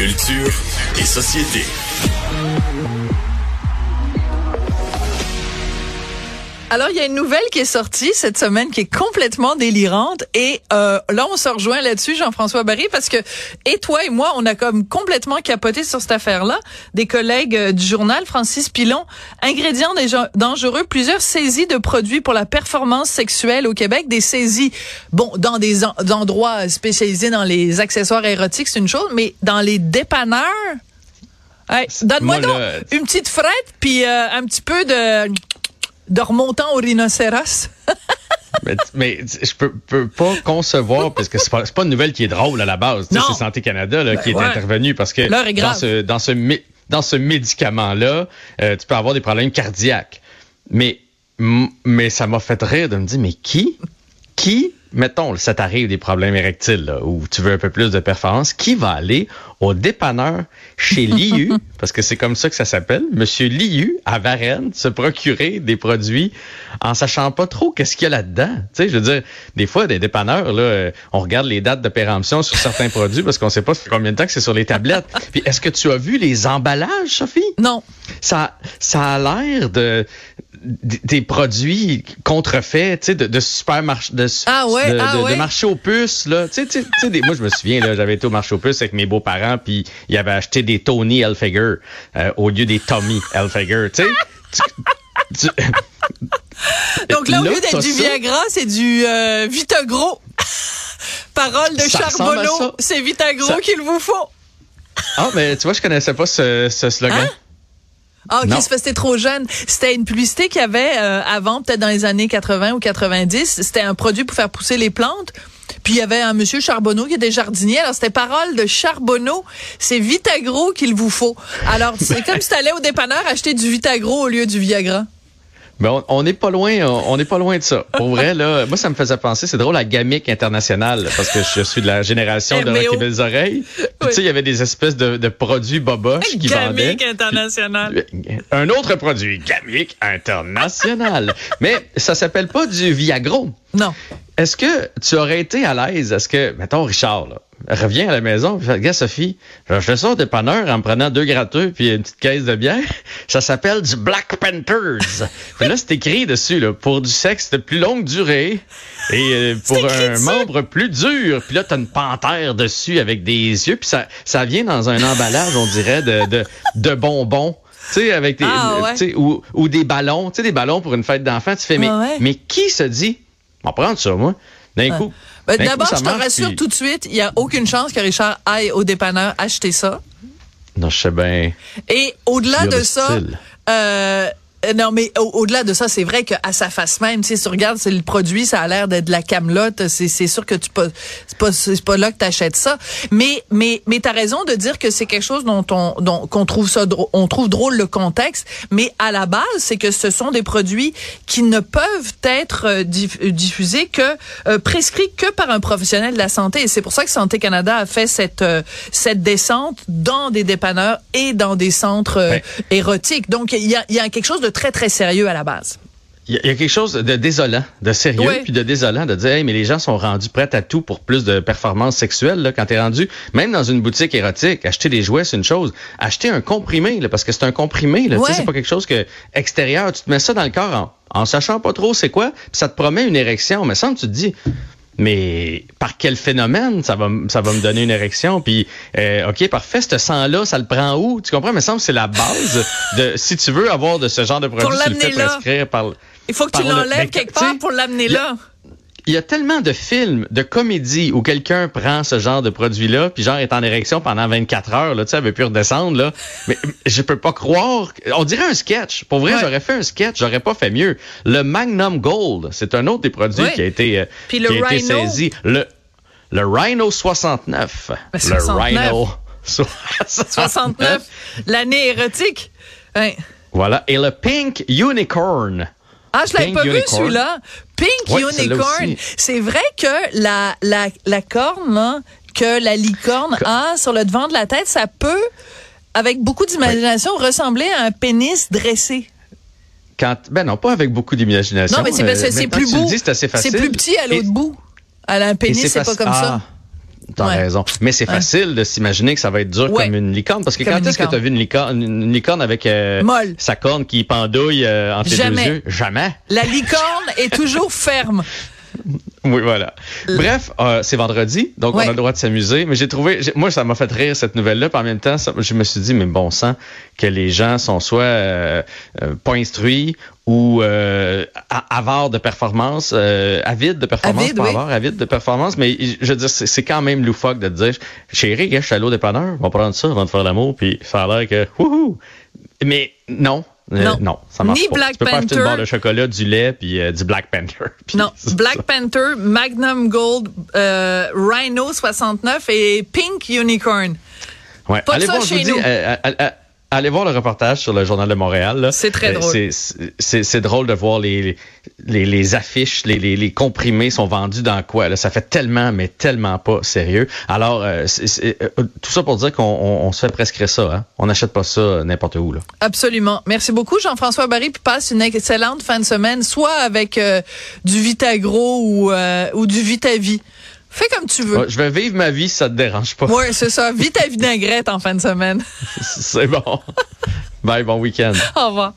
Culture et société. Alors, il y a une nouvelle qui est sortie cette semaine qui est complètement délirante et euh, là, on se rejoint là-dessus, Jean-François Barry, parce que et toi et moi, on a comme complètement capoté sur cette affaire-là. Des collègues euh, du journal, Francis Pilon, ingrédients dangereux, plusieurs saisies de produits pour la performance sexuelle au Québec, des saisies, bon, dans des endroits spécialisés dans les accessoires érotiques, c'est une chose, mais dans les dépanneurs, Donne-moi donc une petite frette, puis euh, un petit peu de de remontant au rhinocéros? mais, mais, je peux, peux pas concevoir parce que c'est pas, pas une nouvelle qui est drôle à la base. C'est Santé Canada là, ben qui est intervenu parce que dans ce dans ce dans ce médicament là, euh, tu peux avoir des problèmes cardiaques. Mais mais ça m'a fait rire de me dire mais qui? Qui mettons, ça t'arrive des problèmes érectiles là, ou tu veux un peu plus de performance, qui va aller au dépanneur chez Liu, parce que c'est comme ça que ça s'appelle, Monsieur Liu à Varennes, se procurer des produits en sachant pas trop qu'est-ce qu'il y a là-dedans. Tu sais, je veux dire, des fois, des dépanneurs, là, euh, on regarde les dates de péremption sur certains produits parce qu'on sait pas combien de temps que c'est sur les tablettes. Puis est-ce que tu as vu les emballages, Sophie? Non. Ça, ça a l'air de des produits contrefaits, tu sais, de, de supermarché, de, ah ouais, de, ah de, marché aux puces, là. Tu sais, moi, je me souviens, là, j'avais été au marché aux puces avec mes beaux-parents, puis ils avaient acheté des Tony Elfiger euh, au lieu des Tommy Elfiger, tu sais. Donc là, au lieu d'être du Viagra, c'est du euh, Vitagro. Parole de Charbonneau, c'est Vitagro qu'il vous faut. Ah, mais tu vois, je connaissais pas ce, ce slogan. Hein? Ah, ok, c'était trop jeune. C'était une publicité qu'il y avait euh, avant, peut-être dans les années 80 ou 90. C'était un produit pour faire pousser les plantes. Puis il y avait un monsieur Charbonneau qui était jardinier. Alors c'était parole de Charbonneau. C'est Vitagro qu'il vous faut. Alors c'est comme si tu allais au dépanneur acheter du Vitagro au lieu du Viagra. Ben, on n'est pas loin, on n'est pas loin de ça. Pour vrai, là, moi, ça me faisait penser, c'est drôle, à Gamic International, parce que je suis de la génération de Rocky Belles Oreilles. Tu sais, il y avait des espèces de, de produits boboches qui vendaient. Gamic International. Un autre produit, Gamic International. Mais ça s'appelle pas du Viagro. Non. Est-ce que tu aurais été à l'aise? Est-ce que, mettons, Richard, là, revient à la maison, puis regarde Sophie, je fais ça au dépanneur en me prenant deux gratteux puis une petite caisse de bière. Ça s'appelle du Black Panthers. puis là, c'est écrit dessus, là, pour du sexe de plus longue durée et euh, pour un membre plus dur. Puis là, t'as une panthère dessus avec des yeux, puis ça, ça vient dans un emballage, on dirait, de, de, de bonbons. Tu sais, avec des, ah, ou, ou des ballons, tu sais, des ballons pour une fête d'enfant. Tu fais, mais, mais qui se dit, on va prendre ça, moi, d'un coup. Ben, d'abord, je te rassure tout de suite, il n'y a aucune chance que Richard aille au dépanneur acheter ça. Non, je sais bien. Et au-delà de ça, euh, non, mais au-delà de ça, c'est vrai qu'à sa face même, tu sais, tu regardes, c'est le produit, ça a l'air d'être de la camelote. C'est sûr que tu pas, c'est pas, là que t'achètes ça. Mais, mais, mais t'as raison de dire que c'est quelque chose dont on, dont qu'on trouve ça, on trouve drôle le contexte. Mais à la base, c'est que ce sont des produits qui ne peuvent être euh, euh, diffusés que prescrits que par un professionnel de la santé. Et c'est pour ça que Santé Canada a fait cette cette descente dans des dépanneurs et dans des centres érotiques. Donc il y a, il y a quelque chose de très, très sérieux à la base. Il y, a quelque chose de désolant, de sérieux, puis de désolant de dire, hey, mais les gens sont rendus prêts à tout pour plus de performance sexuelle, là, quand t'es rendu, même dans une boutique érotique, acheter des jouets, c'est une chose. Acheter un comprimé, là, parce que c'est un comprimé, là, c'est pas quelque chose que extérieur, tu te mets ça dans le corps en, en sachant pas trop c'est quoi, puis ça te promet une érection, mais ça, tu te dis, mais par quel phénomène ça va, ça va me donner une érection? Puis, euh, OK, parfait, ce sang-là, ça le prend où? Tu comprends? Mais ça me semble que c'est la base de, si tu veux avoir de ce genre de produit, tu le fais prescrire par... Il faut que tu l'enlèves ben, quelque part pour l'amener là il y a tellement de films, de comédies où quelqu'un prend ce genre de produit-là, puis genre est en érection pendant 24 heures, là, tu sais, elle veut plus redescendre, là. Mais je peux pas croire. On dirait un sketch. Pour vrai, j'aurais fait un sketch, j'aurais pas fait mieux. Le Magnum Gold, c'est un autre des produits qui a été, euh, qui a été saisi. Le, le Rhino 69. Le, Rhino 69. L'année érotique. Voilà. Et le Pink Unicorn. Ah, je l'avais pas vu celui-là. Pink Unicorn. C'est vrai que la, la, la corne, là, que la licorne a sur le devant de la tête, ça peut, avec beaucoup d'imagination, ressembler à un pénis dressé. Quand, ben non, pas avec beaucoup d'imagination. Non, mais c'est, euh, c'est plus beau. C'est plus petit à l'autre bout. À un pénis, c'est pas comme ça. T'as raison. Mais c'est facile de s'imaginer que ça va être dur comme une licorne. Parce que quand est-ce que tu as vu une licorne, une licorne avec euh, sa corne qui pendouille euh, entre les deux yeux? Jamais. La licorne est toujours ferme. Oui, voilà. Bref, euh, c'est vendredi, donc on a le droit de s'amuser. Mais j'ai trouvé, moi, ça m'a fait rire cette nouvelle-là. Puis en même temps, je me suis dit, mais bon sang, que les gens sont soit euh, euh, pas instruits ou avares de performance, avides de performance, pas avoir, avides de performance. Mais je veux dire, c'est quand même loufoque de te dire, chérie, je suis allé au dépanneur, on va prendre ça avant de faire l'amour, puis faire l'air que, wouhou! Mais non, euh, non. ça marche Ni pas. Black tu peux Panther. pas acheter une barre de chocolat, du lait puis euh, du Black Panther. non, Black Panther, Magnum Gold, euh, Rhino 69 et Pink Unicorn. Ouais. Pas Allez ça voir, chez nous. Dis, Allez voir le reportage sur le Journal de Montréal. C'est très drôle. C'est drôle de voir les, les, les affiches, les, les, les, comprimés sont vendus dans quoi. Là. Ça fait tellement, mais tellement pas sérieux. Alors, euh, euh, tout ça pour dire qu'on on, se fait prescrire ça. Hein? On n'achète pas ça n'importe où. Là. Absolument. Merci beaucoup, Jean-François Barry. Puis passe une excellente fin de semaine, soit avec euh, du Vitagro ou, ou du Vitavie. Fais comme tu veux. je vais vivre ma vie, ça te dérange pas. Oui, c'est ça. Vis ta vinaigrette en fin de semaine. c'est bon. Bye, bon week-end. Au revoir.